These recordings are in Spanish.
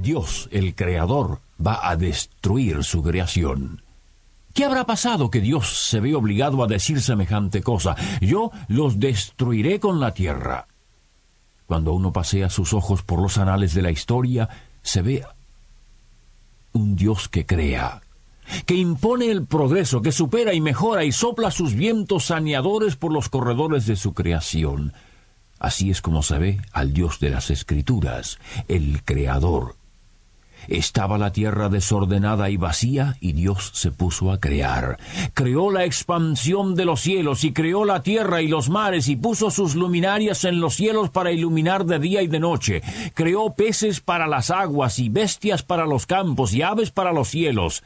Dios, el Creador, va a destruir su creación. ¿Qué habrá pasado que Dios se ve obligado a decir semejante cosa? Yo los destruiré con la tierra. Cuando uno pasea sus ojos por los anales de la historia, se ve un Dios que crea, que impone el progreso, que supera y mejora y sopla sus vientos saneadores por los corredores de su creación. Así es como se ve al Dios de las Escrituras, el Creador, estaba la tierra desordenada y vacía y Dios se puso a crear. Creó la expansión de los cielos y creó la tierra y los mares y puso sus luminarias en los cielos para iluminar de día y de noche. Creó peces para las aguas y bestias para los campos y aves para los cielos.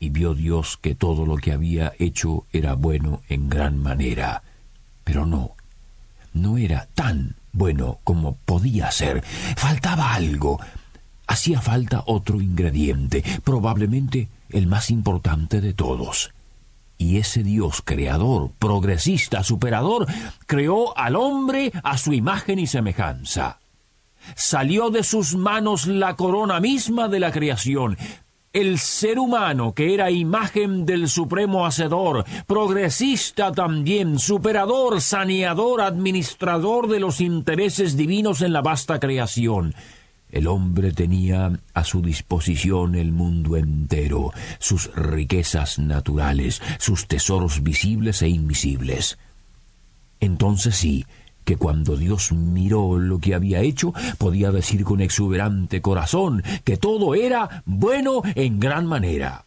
Y vio Dios que todo lo que había hecho era bueno en gran manera. Pero no, no era tan bueno como podía ser. Faltaba algo hacía falta otro ingrediente, probablemente el más importante de todos. Y ese Dios creador, progresista, superador, creó al hombre a su imagen y semejanza. Salió de sus manos la corona misma de la creación, el ser humano que era imagen del supremo hacedor, progresista también, superador, saneador, administrador de los intereses divinos en la vasta creación. El hombre tenía a su disposición el mundo entero, sus riquezas naturales, sus tesoros visibles e invisibles. Entonces sí, que cuando Dios miró lo que había hecho, podía decir con exuberante corazón que todo era bueno en gran manera.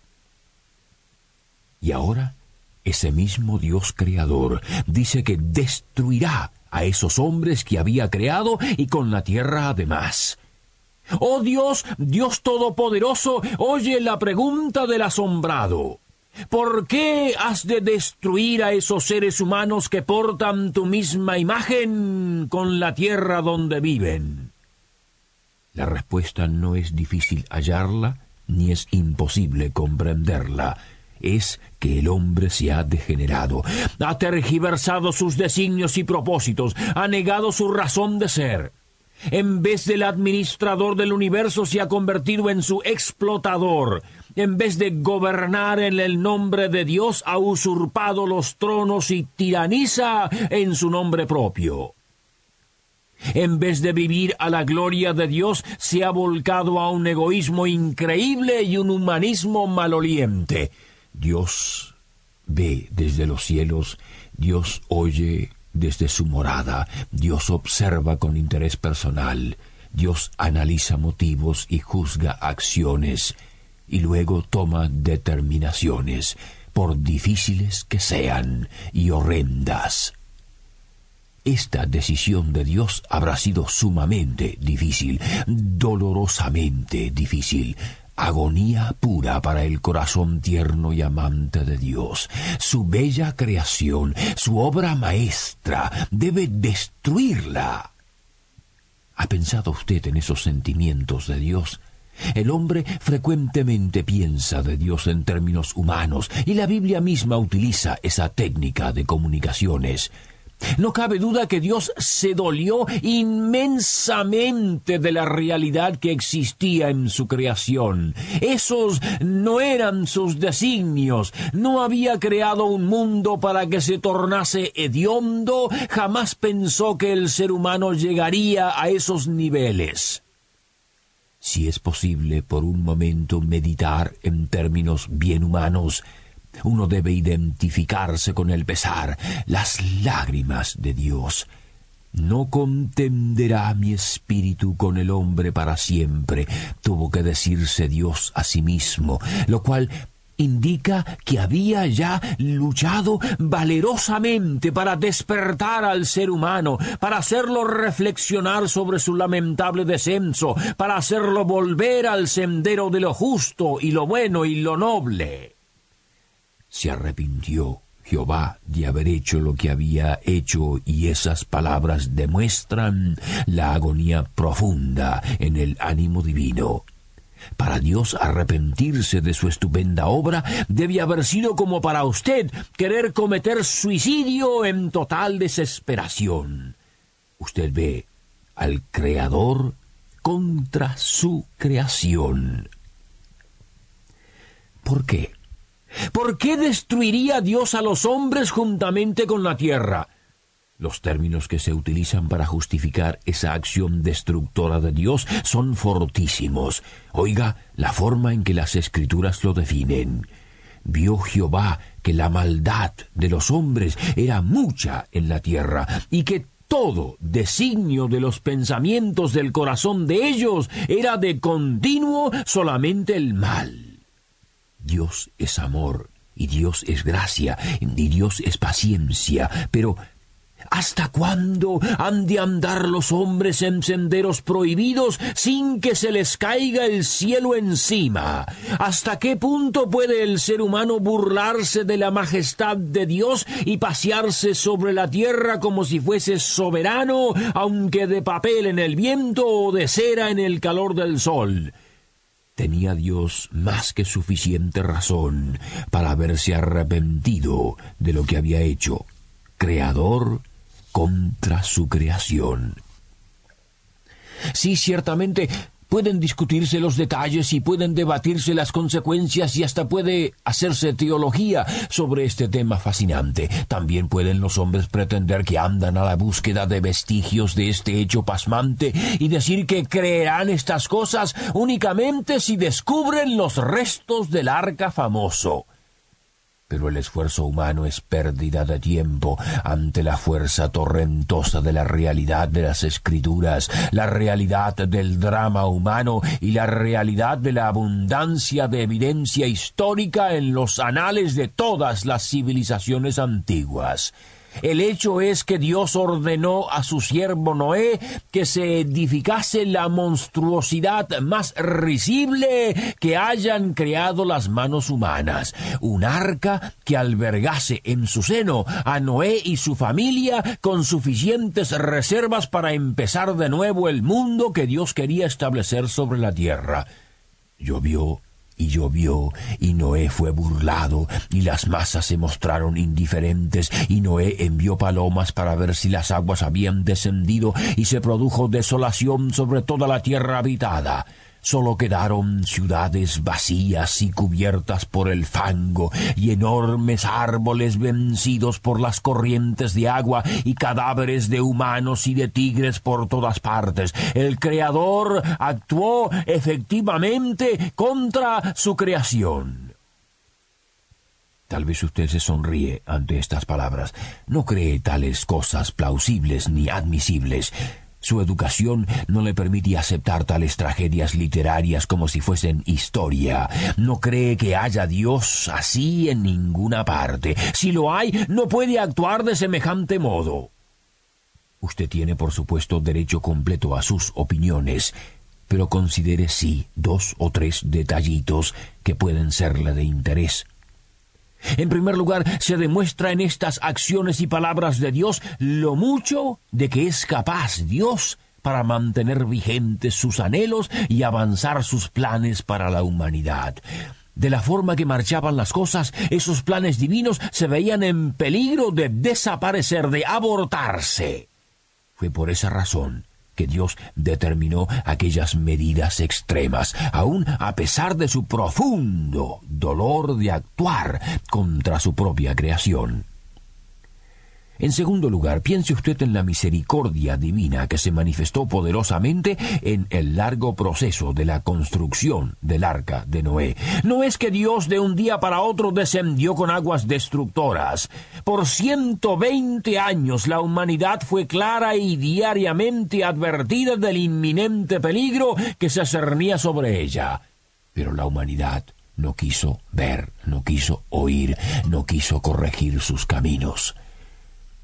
Y ahora, ese mismo Dios creador dice que destruirá a esos hombres que había creado y con la tierra además. Oh Dios, Dios Todopoderoso, oye la pregunta del asombrado. ¿Por qué has de destruir a esos seres humanos que portan tu misma imagen con la tierra donde viven? La respuesta no es difícil hallarla, ni es imposible comprenderla. Es que el hombre se ha degenerado, ha tergiversado sus designios y propósitos, ha negado su razón de ser. En vez del administrador del universo se ha convertido en su explotador. En vez de gobernar en el nombre de Dios ha usurpado los tronos y tiraniza en su nombre propio. En vez de vivir a la gloria de Dios, se ha volcado a un egoísmo increíble y un humanismo maloliente. Dios ve desde los cielos, Dios oye desde su morada, Dios observa con interés personal, Dios analiza motivos y juzga acciones, y luego toma determinaciones, por difíciles que sean y horrendas. Esta decisión de Dios habrá sido sumamente difícil, dolorosamente difícil, agonía pura para el corazón tierno y amante de Dios. Su bella creación, su obra maestra, debe destruirla. ¿Ha pensado usted en esos sentimientos de Dios? El hombre frecuentemente piensa de Dios en términos humanos y la Biblia misma utiliza esa técnica de comunicaciones. No cabe duda que Dios se dolió inmensamente de la realidad que existía en su creación. Esos no eran sus designios. No había creado un mundo para que se tornase hediondo. Jamás pensó que el ser humano llegaría a esos niveles. Si es posible por un momento meditar en términos bien humanos, uno debe identificarse con el pesar, las lágrimas de Dios. No contenderá mi espíritu con el hombre para siempre, tuvo que decirse Dios a sí mismo, lo cual indica que había ya luchado valerosamente para despertar al ser humano, para hacerlo reflexionar sobre su lamentable descenso, para hacerlo volver al sendero de lo justo y lo bueno y lo noble. Se arrepintió Jehová de haber hecho lo que había hecho y esas palabras demuestran la agonía profunda en el ánimo divino. Para Dios arrepentirse de su estupenda obra debe haber sido como para usted querer cometer suicidio en total desesperación. Usted ve al Creador contra su creación. ¿Por qué? ¿Por qué destruiría Dios a los hombres juntamente con la tierra? Los términos que se utilizan para justificar esa acción destructora de Dios son fortísimos. Oiga la forma en que las escrituras lo definen. Vio Jehová que la maldad de los hombres era mucha en la tierra y que todo designio de los pensamientos del corazón de ellos era de continuo solamente el mal. Dios es amor y Dios es gracia y Dios es paciencia, pero ¿Hasta cuándo han de andar los hombres en senderos prohibidos sin que se les caiga el cielo encima? ¿Hasta qué punto puede el ser humano burlarse de la majestad de Dios y pasearse sobre la tierra como si fuese soberano, aunque de papel en el viento o de cera en el calor del sol? Tenía Dios más que suficiente razón para haberse arrepentido de lo que había hecho. Creador contra su creación. Sí, ciertamente pueden discutirse los detalles y pueden debatirse las consecuencias y hasta puede hacerse teología sobre este tema fascinante. También pueden los hombres pretender que andan a la búsqueda de vestigios de este hecho pasmante y decir que creerán estas cosas únicamente si descubren los restos del arca famoso pero el esfuerzo humano es pérdida de tiempo ante la fuerza torrentosa de la realidad de las escrituras, la realidad del drama humano y la realidad de la abundancia de evidencia histórica en los anales de todas las civilizaciones antiguas. El hecho es que Dios ordenó a su siervo Noé que se edificase la monstruosidad más risible que hayan creado las manos humanas, un arca que albergase en su seno a Noé y su familia con suficientes reservas para empezar de nuevo el mundo que Dios quería establecer sobre la tierra. Llovió y llovió, y Noé fue burlado, y las masas se mostraron indiferentes, y Noé envió palomas para ver si las aguas habían descendido, y se produjo desolación sobre toda la tierra habitada. Solo quedaron ciudades vacías y cubiertas por el fango, y enormes árboles vencidos por las corrientes de agua, y cadáveres de humanos y de tigres por todas partes. El Creador actuó efectivamente contra su creación. Tal vez usted se sonríe ante estas palabras. No cree tales cosas plausibles ni admisibles. Su educación no le permite aceptar tales tragedias literarias como si fuesen historia. No cree que haya Dios así en ninguna parte. Si lo hay, no puede actuar de semejante modo. Usted tiene, por supuesto, derecho completo a sus opiniones, pero considere sí dos o tres detallitos que pueden serle de interés. En primer lugar, se demuestra en estas acciones y palabras de Dios lo mucho de que es capaz Dios para mantener vigentes sus anhelos y avanzar sus planes para la humanidad. De la forma que marchaban las cosas, esos planes divinos se veían en peligro de desaparecer, de abortarse. Fue por esa razón Dios determinó aquellas medidas extremas, aun a pesar de su profundo dolor de actuar contra su propia creación. En segundo lugar, piense usted en la misericordia divina que se manifestó poderosamente en el largo proceso de la construcción del arca de Noé. No es que Dios de un día para otro descendió con aguas destructoras. Por ciento veinte años la humanidad fue clara y diariamente advertida del inminente peligro que se cernía sobre ella. Pero la humanidad no quiso ver, no quiso oír, no quiso corregir sus caminos.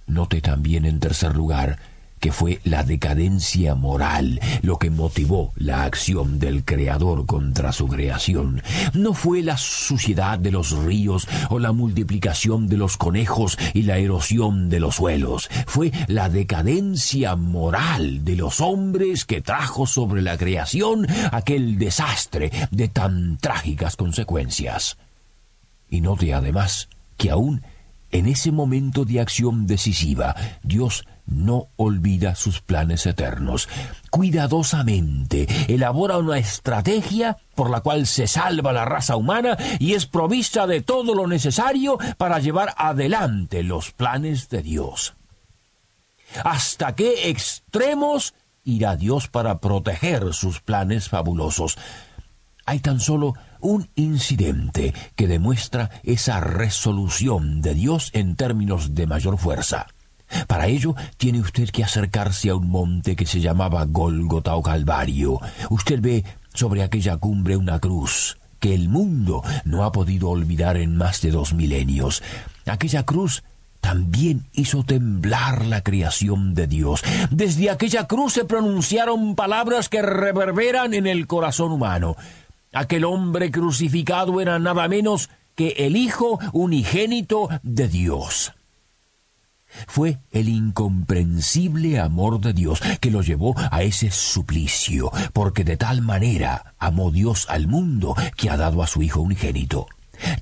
Note también en tercer lugar que fue la decadencia moral lo que motivó la acción del Creador contra su creación. No fue la suciedad de los ríos o la multiplicación de los conejos y la erosión de los suelos. Fue la decadencia moral de los hombres que trajo sobre la creación aquel desastre de tan trágicas consecuencias. Y note además que aún en ese momento de acción decisiva, Dios no olvida sus planes eternos. Cuidadosamente elabora una estrategia por la cual se salva la raza humana y es provista de todo lo necesario para llevar adelante los planes de Dios. ¿Hasta qué extremos irá Dios para proteger sus planes fabulosos? Hay tan solo un incidente que demuestra esa resolución de Dios en términos de mayor fuerza. Para ello tiene usted que acercarse a un monte que se llamaba Gólgota o Calvario. Usted ve sobre aquella cumbre una cruz que el mundo no ha podido olvidar en más de dos milenios. Aquella cruz también hizo temblar la creación de Dios. Desde aquella cruz se pronunciaron palabras que reverberan en el corazón humano. Aquel hombre crucificado era nada menos que el Hijo unigénito de Dios. Fue el incomprensible amor de Dios que lo llevó a ese suplicio, porque de tal manera amó Dios al mundo que ha dado a su Hijo unigénito.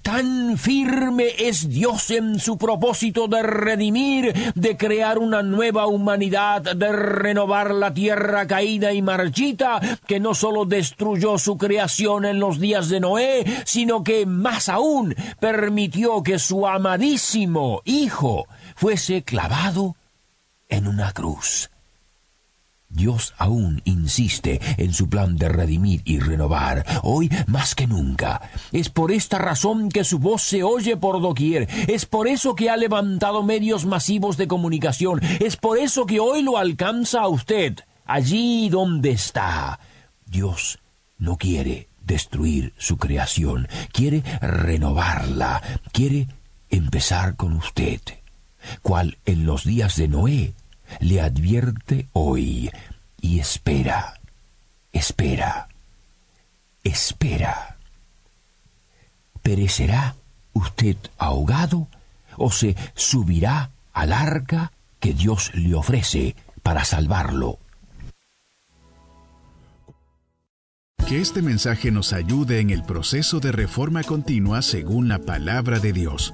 Tan firme es Dios en su propósito de redimir, de crear una nueva humanidad, de renovar la tierra caída y marchita, que no sólo destruyó su creación en los días de Noé, sino que más aún permitió que su amadísimo Hijo fuese clavado en una cruz. Dios aún insiste en su plan de redimir y renovar, hoy más que nunca. Es por esta razón que su voz se oye por doquier, es por eso que ha levantado medios masivos de comunicación, es por eso que hoy lo alcanza a usted, allí donde está. Dios no quiere destruir su creación, quiere renovarla, quiere empezar con usted. Cual en los días de Noé, le advierte hoy y espera, espera, espera. ¿Perecerá usted ahogado o se subirá al arca que Dios le ofrece para salvarlo? Que este mensaje nos ayude en el proceso de reforma continua según la palabra de Dios.